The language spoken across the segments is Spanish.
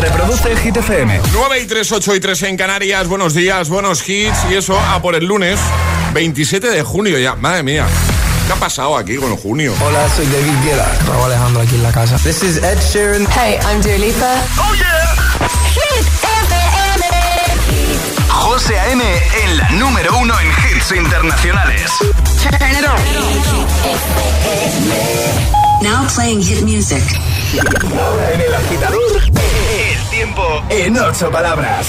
Reproduce Hit FM. 9 y 3, 8 y 3 en Canarias. Buenos días, buenos hits. Y eso a por el lunes 27 de junio ya. Madre mía. ¿Qué ha pasado aquí con junio? Hola, soy David Guetta. Raúl Alejandro aquí en la casa. This is Ed Sheeran. Hey, I'm Dua Lipa. ¡Oh, yeah! Hit FM. José A.M. en la número uno en hits internacionales. Turn it on. Now playing hit music. En el agitador, tiempo en ocho palabras.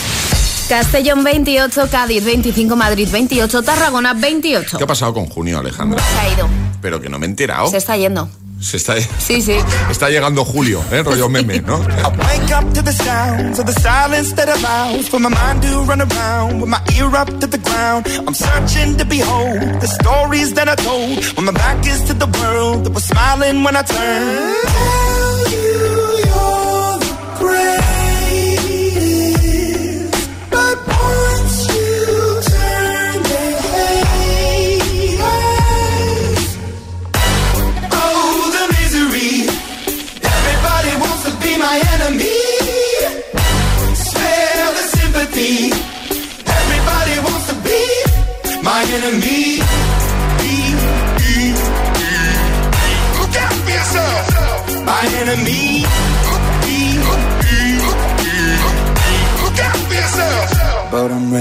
Castellón 28, Cádiz 25, Madrid 28, Tarragona 28. ¿Qué ha pasado con junio, Alejandra? Se ha ido. Pero que no me he enterado. Se está yendo. Se está, Sí, sí. está llegando julio, ¿eh? Rollo meme, ¿no? Wake up to the sounds of the silence that allows for my mind to run around with my ear up to the ground. I'm searching to behold the stories that I told when my back is to the world that was smiling when I turned.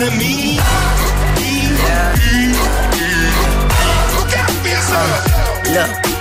Enemy. Be, be, be. Look out for yourself. Look,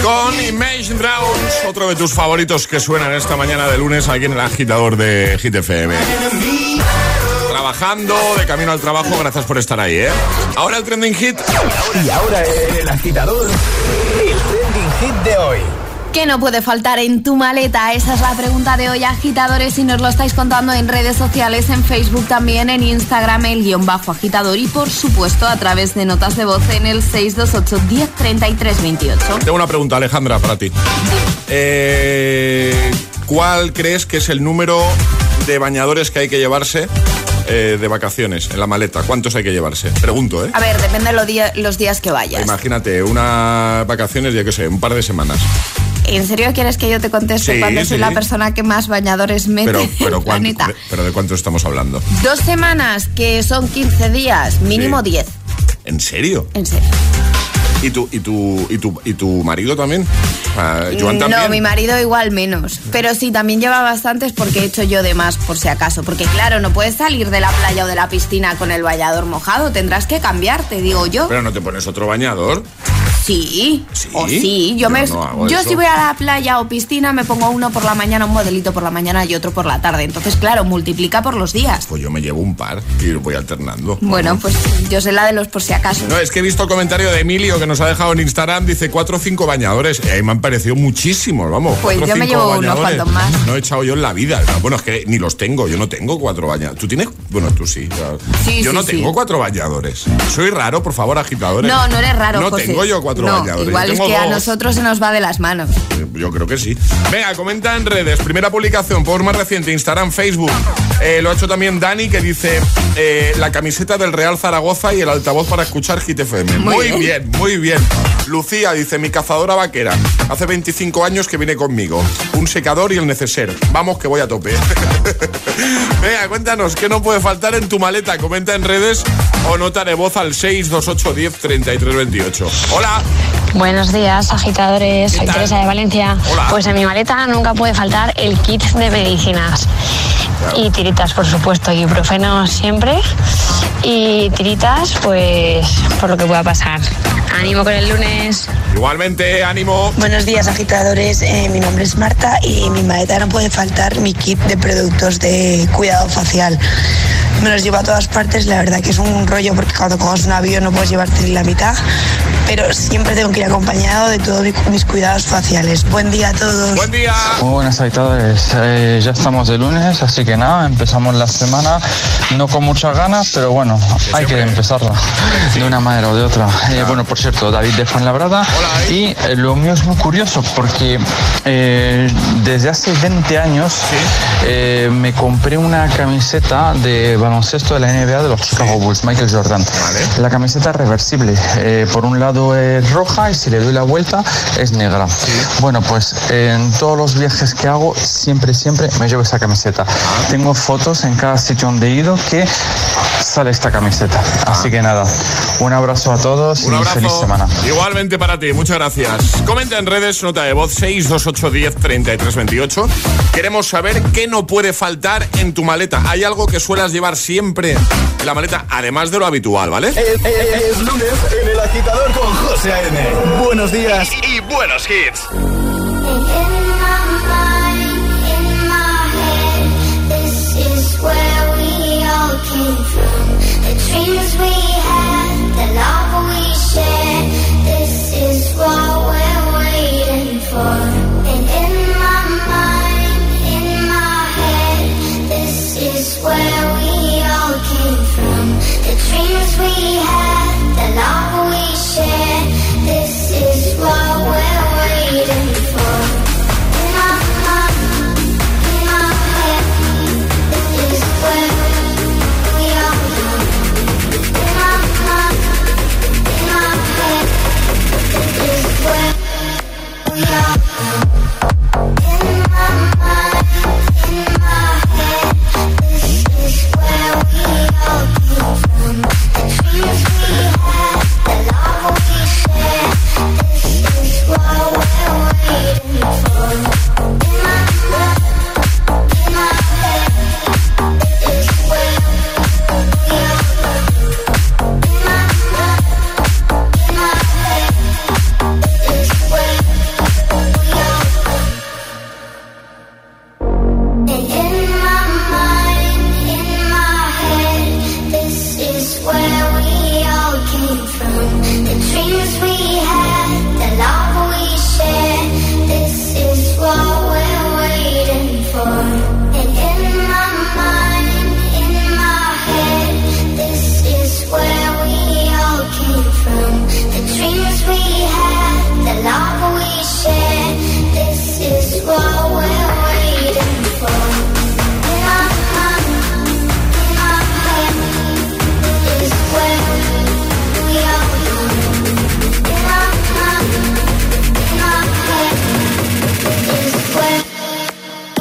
Con Imagine Dragons, otro de tus favoritos que suenan esta mañana de lunes aquí en el agitador de Hit FM. Trabajando, de camino al trabajo, gracias por estar ahí, ¿eh? Ahora el trending hit. Y ahora el agitador, el trending hit de hoy. ¿Qué no puede faltar en tu maleta? Esa es la pregunta de hoy, agitadores, y nos lo estáis contando en redes sociales, en Facebook también, en Instagram, el guion bajo agitador y por supuesto a través de notas de voz en el 628 1033 28. Tengo una pregunta, Alejandra, para ti. Eh, ¿Cuál crees que es el número de bañadores que hay que llevarse eh, de vacaciones en la maleta? ¿Cuántos hay que llevarse? Pregunto, ¿eh? A ver, depende de los días que vayas. Imagínate, unas vacaciones, ya que sé, un par de semanas. ¿En serio quieres que yo te conteste Sí, cuando soy la persona que más bañadores mete Pero, en pero, de, pero ¿de cuánto estamos hablando? Dos semanas, que son 15 días, mínimo Sí. 10. ¿En serio? En serio. ¿Y tu, y tu, y tu, y tu marido también? Ah, Joan también. No, mi marido igual menos. Pero sí, también lleva bastantes porque he hecho yo de más, por si acaso. Porque claro, no puedes salir de la playa o de la piscina con el bañador mojado. Tendrás que cambiarte, digo yo. Pero no te pones otro bañador. Sí, ¿Sí? o sí. Yo, Yo me, no yo eso. si voy a la playa o piscina me pongo uno por la mañana, un modelito por la mañana y otro por la tarde. Entonces, claro, multiplica por los días. Pues yo me llevo un par y voy alternando. Bueno, pues yo sé la de los por si acaso. No, es que he visto el comentario de Emilio que nos ha dejado en Instagram, dice cuatro o cinco bañadores. Y ahí me han parecido muchísimos, vamos. Pues cuatro yo me llevo unos bañadores. cuantos más. No he echado yo en la vida. No, Bueno, es que ni los tengo, yo no tengo cuatro bañadores. ¿Tú tienes? Bueno, tú sí. yo sí, no sí. tengo cuatro bañadores. Soy raro, por favor, agitadores. No, no eres raro, No José. tengo yo cuatro cuatro No, igual es que a nosotros se nos va de las manos. Yo creo que sí. Venga, comenta en redes. Primera publicación, por más reciente, Instagram, Facebook. Eh, lo ha hecho también Dani, que dice eh, la camiseta del Real Zaragoza y el altavoz para escuchar Hit FM. Muy Muy, bien. bien. muy bien. Lucía dice, mi cazadora vaquera. Hace 25 años que viene conmigo. Un secador y el neceser. Vamos que voy a tope. Venga, cuéntanos, ¿qué no puede faltar en tu maleta? Comenta en redes o nota de voz al 628 10 33 28. Hola. Buenos días, agitadores. ¿Qué Soy? Teresa de Valencia. Hola. Pues en mi maleta nunca puede faltar el kit de medicinas. Y tiritas, por supuesto, ibuprofeno siempre. Y tiritas, pues, por lo que pueda pasar. Ánimo con el lunes. Igualmente, ánimo. Buenos días agitadores, Eh, mi nombre es Marta y en mi maleta no puede faltar mi kit de productos de cuidado facial. Me los llevo a todas partes, la verdad que es un rollo porque cuando coges un avión no puedes llevarte ni la mitad, pero siempre tengo que ir acompañado de todos mi- mis cuidados faciales. Buen día a todos. Buen día. Muy buenas agitadores, Eh, ya estamos de lunes, así que nada, empezamos la semana, no con muchas ganas, pero bueno, hay que empezarla de una manera o de otra. Eh, bueno, por cierto, David de Fuenlabrada, y eh, lo mío es muy curioso porque eh, desde hace 20 años eh, me compré una camiseta de baloncesto de la NBA de los Chicago Bulls, Michael Jordan. La camiseta es reversible, eh, por un lado es roja y si le doy la vuelta es negra. Bueno, pues en todos los viajes que hago, siempre, siempre me llevo esa camiseta. Tengo fotos en cada sitio donde he ido que sale esta camiseta. Así que nada, un abrazo a todos Un y abrazo. feliz semana. Igualmente para ti, muchas gracias. Comenta en redes, nota de voz 628 10 33 28. Queremos saber qué no puede faltar en tu maleta. ¿Hay algo que suelas llevar siempre en la maleta, además de lo habitual, ¿vale? Es, es- es lunes en el agitador con José A.M. Buenos días y, y buenos hits.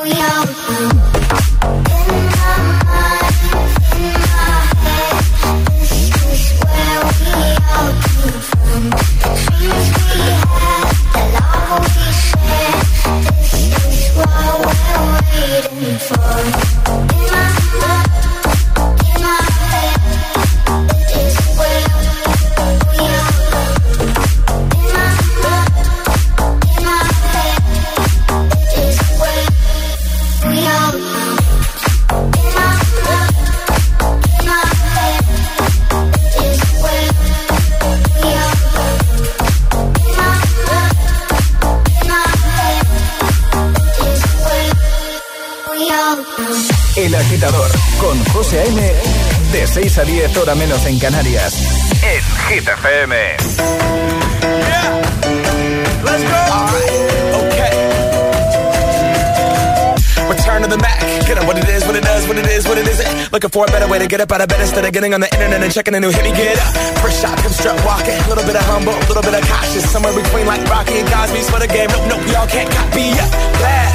We all. El agitador con José A.M. De 6 a 10 hora menos en Canarias. En Hit FM. let's go. Alright, okay. Return to the Mac. Get up what it is, what it does, what it is, what it isn't. Looking for a better way to get up out of bed instead of getting on the internet and checking a new hit. Me get up. First shot, come strut walking. A little bit of humble, a little bit of cautious. Somewhere between like Rocky and Cosby's for the game. Nope, nope, y'all can't copy up. Glad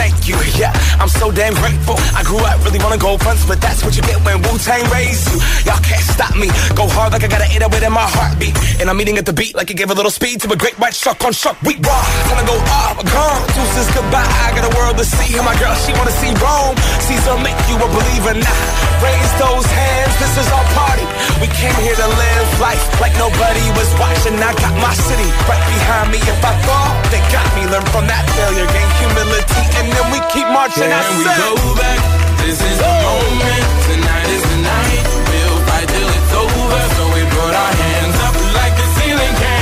Thank you. Yeah, I'm so damn grateful. I grew up really wanna go fronts, but that's what you get when Wu Tang raised you. Y'all can't stop me. Go hard like I got an 808 in my heartbeat. And I'm eating at the beat like it gave a little speed to a great white shark on shark. We raw. Time to go off, Deuces goodbye. I got a world to see. And my girl, she wanna see Rome. Caesar make you a believer now. Raise those hands. This is our party. We came here to live life like nobody was watching. I got my city right behind me. If I fall, they got me. Learn from that failure, gain humility, and then we keep marching. I Can we go back? This is the moment. Tonight is the night. We'll fight till it's over. So we put our hands up like the ceiling can't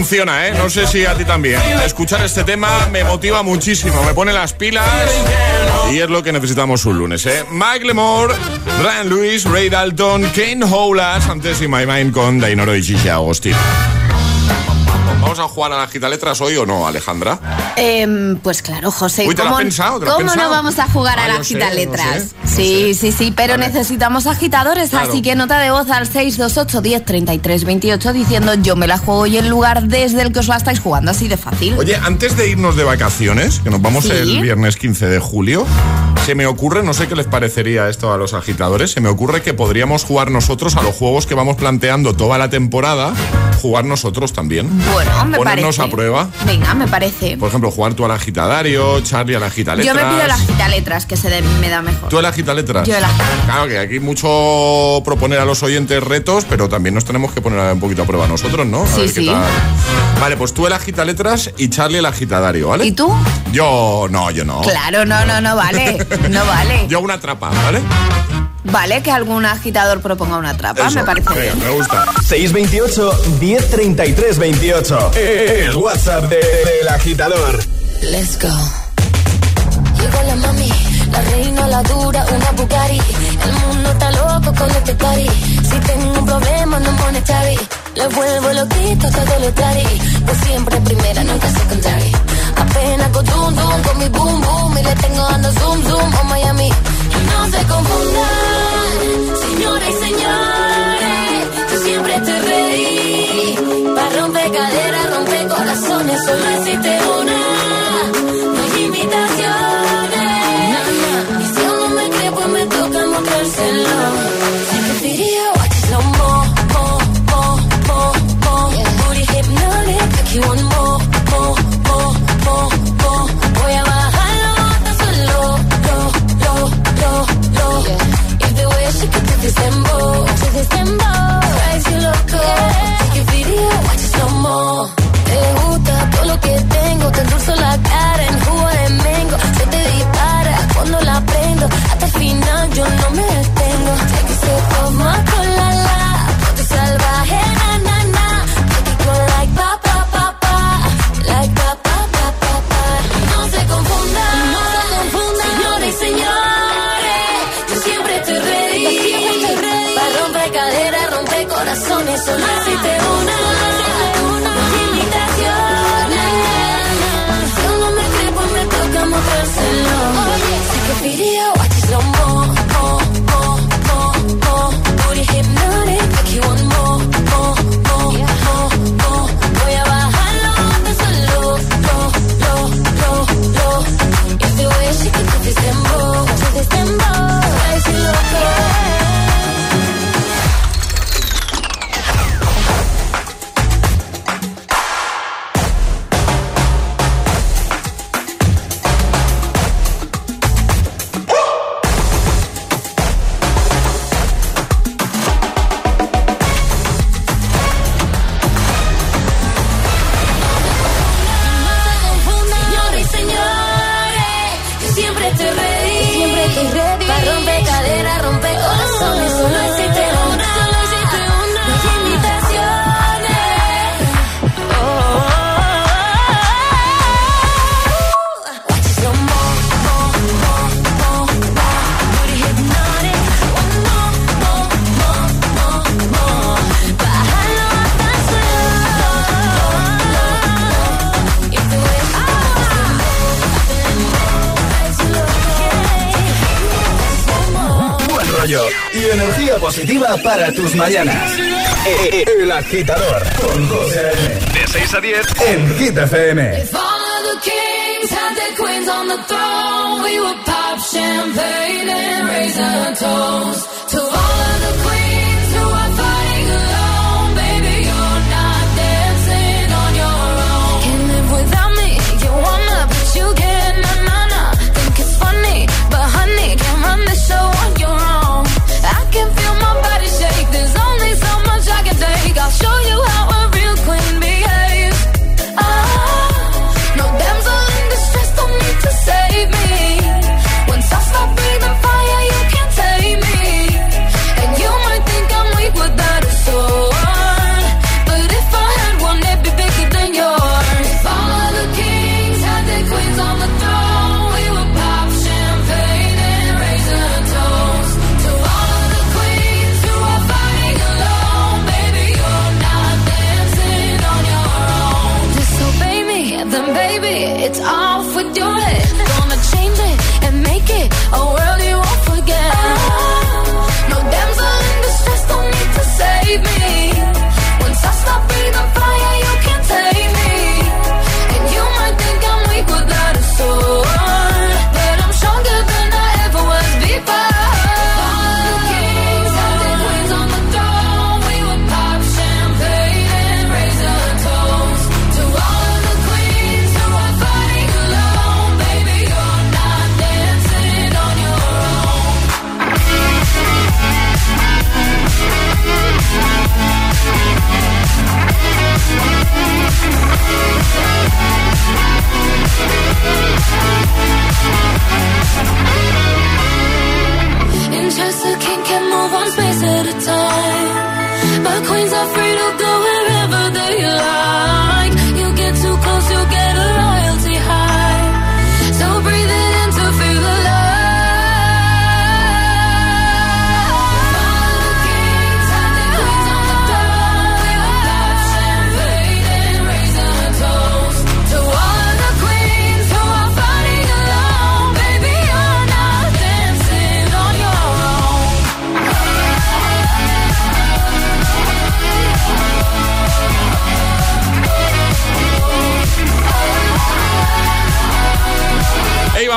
funciona, ¿eh? No sé si a ti también. Escuchar este tema me motiva muchísimo, me pone las pilas y es lo que necesitamos un lunes, ¿eh? Mike Lemore, Ryan Lewis, Ray Dalton, Kane Howlas, antes y My Mind con Dainoro y Gigi Agostín. ¿Vamos a jugar a las gitaletras hoy o no, Alejandra? Em, pues claro, José. Uy, ¿te lo has ¿cómo, pensado? ¿Te lo has cómo pensado? no vamos a jugar Ah, a yo las gitaletras? no sé, no sí, sí, sí, pero necesitamos agitadores, Claro. así que nota de voz al 628 10 33 28 diciendo yo me la juego y el lugar desde el que os la estáis jugando, así de fácil. Oye, antes de irnos de vacaciones, que nos vamos Sí. el viernes 15 de julio, se me ocurre, no sé qué les parecería esto a los agitadores, se me ocurre que podríamos jugar nosotros a los juegos que vamos planteando toda la temporada, jugar nosotros también. bueno, me Ponernos parece. a prueba. Venga, me parece. Por ejemplo, jugar tú al agitadario, Charlie a la agitaletras. Yo me pido las gitaletras, que se de- me da mejor. ¿Tú a la agitaletras? Yo agitaletras. Claro que aquí mucho proponer a los oyentes retos, pero también nos tenemos que poner un poquito a prueba nosotros, ¿no? A Sí, ver qué sí. tal. Vale, pues tú el agitaletras y Charlie el agitadario, ¿vale? ¿Y tú? Yo, no, yo no. Claro, no, no, no vale. No vale. Yo una trapa, ¿vale? Vale que algún agitador proponga una trampa, Eso, me parece bien. me gusta. 628 1033 28. El WhatsApp de- del agitador. Let's go. Llegó la mami, la reina, la dura, una Bugatti. El mundo está loco con este party. Si tengo un problema, no monetary. Le vuelvo loquito todo lo tari. Pues siempre primera, nunca secondary. Apenas con zoom zoom con mi boom boom. Y le tengo dando zoom zoom a Miami. No se confundan, señoras y señores. Yo siempre estoy ready. Para romper caderas, romper corazones. Solo existe You. positiva para tus mañanas. El agitador De 6 a 10 en Hit FM.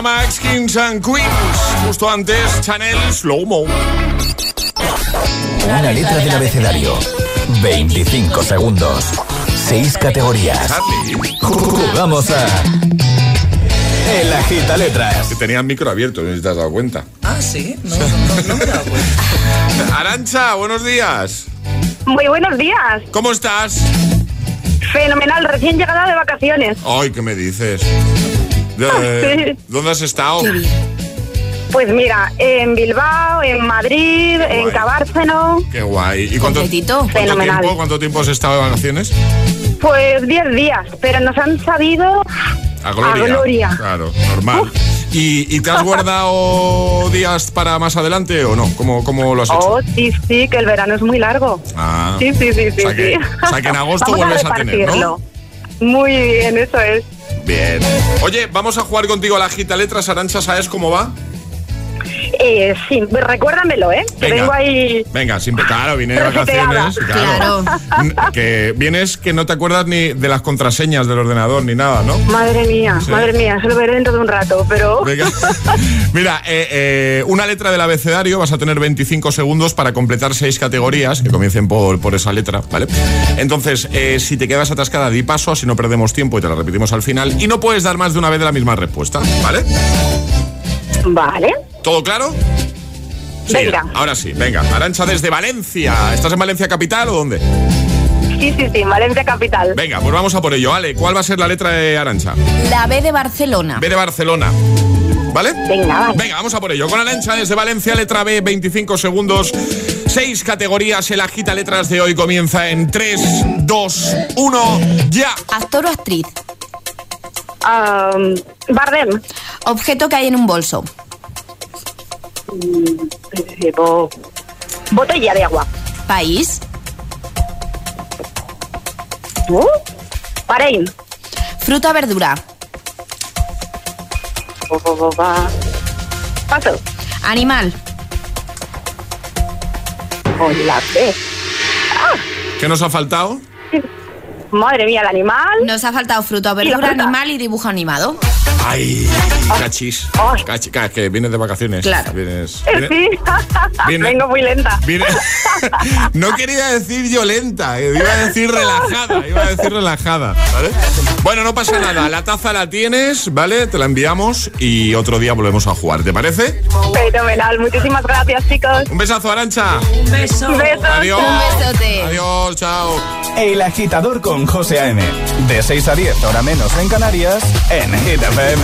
Max, Kings and Queens. Justo antes, Chanel Slow Mo. Una letra del abecedario. 25 segundos. 6 categorías. Jugamos a. El agita letras. Que el micro abierto, no te has dado cuenta. Ah, sí. No, no, me he dado cuenta. Arancha, buenos días. Muy buenos días. ¿Cómo estás? Fenomenal, recién llegada de vacaciones. Ay, ¿qué me dices? De- Sí. ¿Dónde has estado? Pues mira, en Bilbao, en Madrid, en Cabárceno, Qué guay. ¿Y cuánto, cuánto Fenomenal. tiempo, cuánto tiempo has estado de vacaciones? pues 10 días, pero nos han sabido A Gloria. A Gloria. Claro, normal. ¿Y, y te has guardado días para más adelante o no? ¿Cómo, cómo lo has hecho? Oh, sí, sí, que el verano es muy largo. Ah. Sí, sí, sí, sí. O sea que- sí. o sea que en agosto Vamos vuelves a tener, ¿no? Muy bien, eso es. Bien. Oye, vamos a jugar contigo a la gita letras. Arancha, ¿sabes cómo va? Eh, sí, recuérdamelo, ¿eh? Que Venga. vengo ahí. Venga, siempre, claro, viene de vacaciones. Claro. N- Que vienes que no te acuerdas ni de las contraseñas del ordenador ni nada, ¿no? Madre mía, Sí. madre mía, se lo veré dentro de un rato, pero. Venga. Mira, eh, eh, una letra del abecedario, vas a tener 25 segundos para completar seis categorías que comiencen por, por esa letra, ¿vale? Entonces, eh, si te quedas atascada, di paso, así no perdemos tiempo y te la repetimos al final. Y no puedes dar más de una vez de la misma respuesta, ¿vale? Vale. ¿Todo claro? Sí, Venga. ahora sí, venga. Arancha desde Valencia. ¿Estás en Valencia capital o dónde? Sí, sí, sí, Valencia Capital. Venga, pues vamos a por ello. Ale, ¿cuál va a ser la letra de Arancha? La B de Barcelona. B de Barcelona. ¿Vale? Venga, Venga, vamos a por ello. Con Arancha desde Valencia, letra B, 25 segundos. Seis categorías. El agita letras de hoy comienza en 3, 2, 1, ya. Actor o actriz. Um, Bardem. Objeto que hay en un bolso. Mm, bo- Botella de agua. País. ¿Tú? Bahrein. Fruta o verdura. Paso. Animal. Con la B. ¿Qué nos ha faltado? Madre mía, el animal. Nos ha faltado fruta verdura, animal y dibujo animado. Ay, cachis. Cachi- ca- que vienes de vacaciones. Claro. Vienes, Eh, vienes- Sí, vengo muy lenta. No quería decir violenta, eh, iba a decir relajada, iba a decir relajada, ¿vale? Bueno, no pasa nada, la taza la tienes, ¿vale? Te la enviamos y otro día volvemos a jugar, ¿te parece? Fenomenal, muchísimas gracias, chicos. Un besazo, Arancha. Un beso. Un beso. Adiós. Un besote. Adiós, chao. El agitador con José A.M. De 6 a 10, hora menos en Canarias, en Hit FM.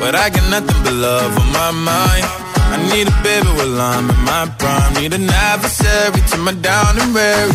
but I got nothing but love on my mind. I need a baby while I'm in my prime. Need an adversary to my down and weary.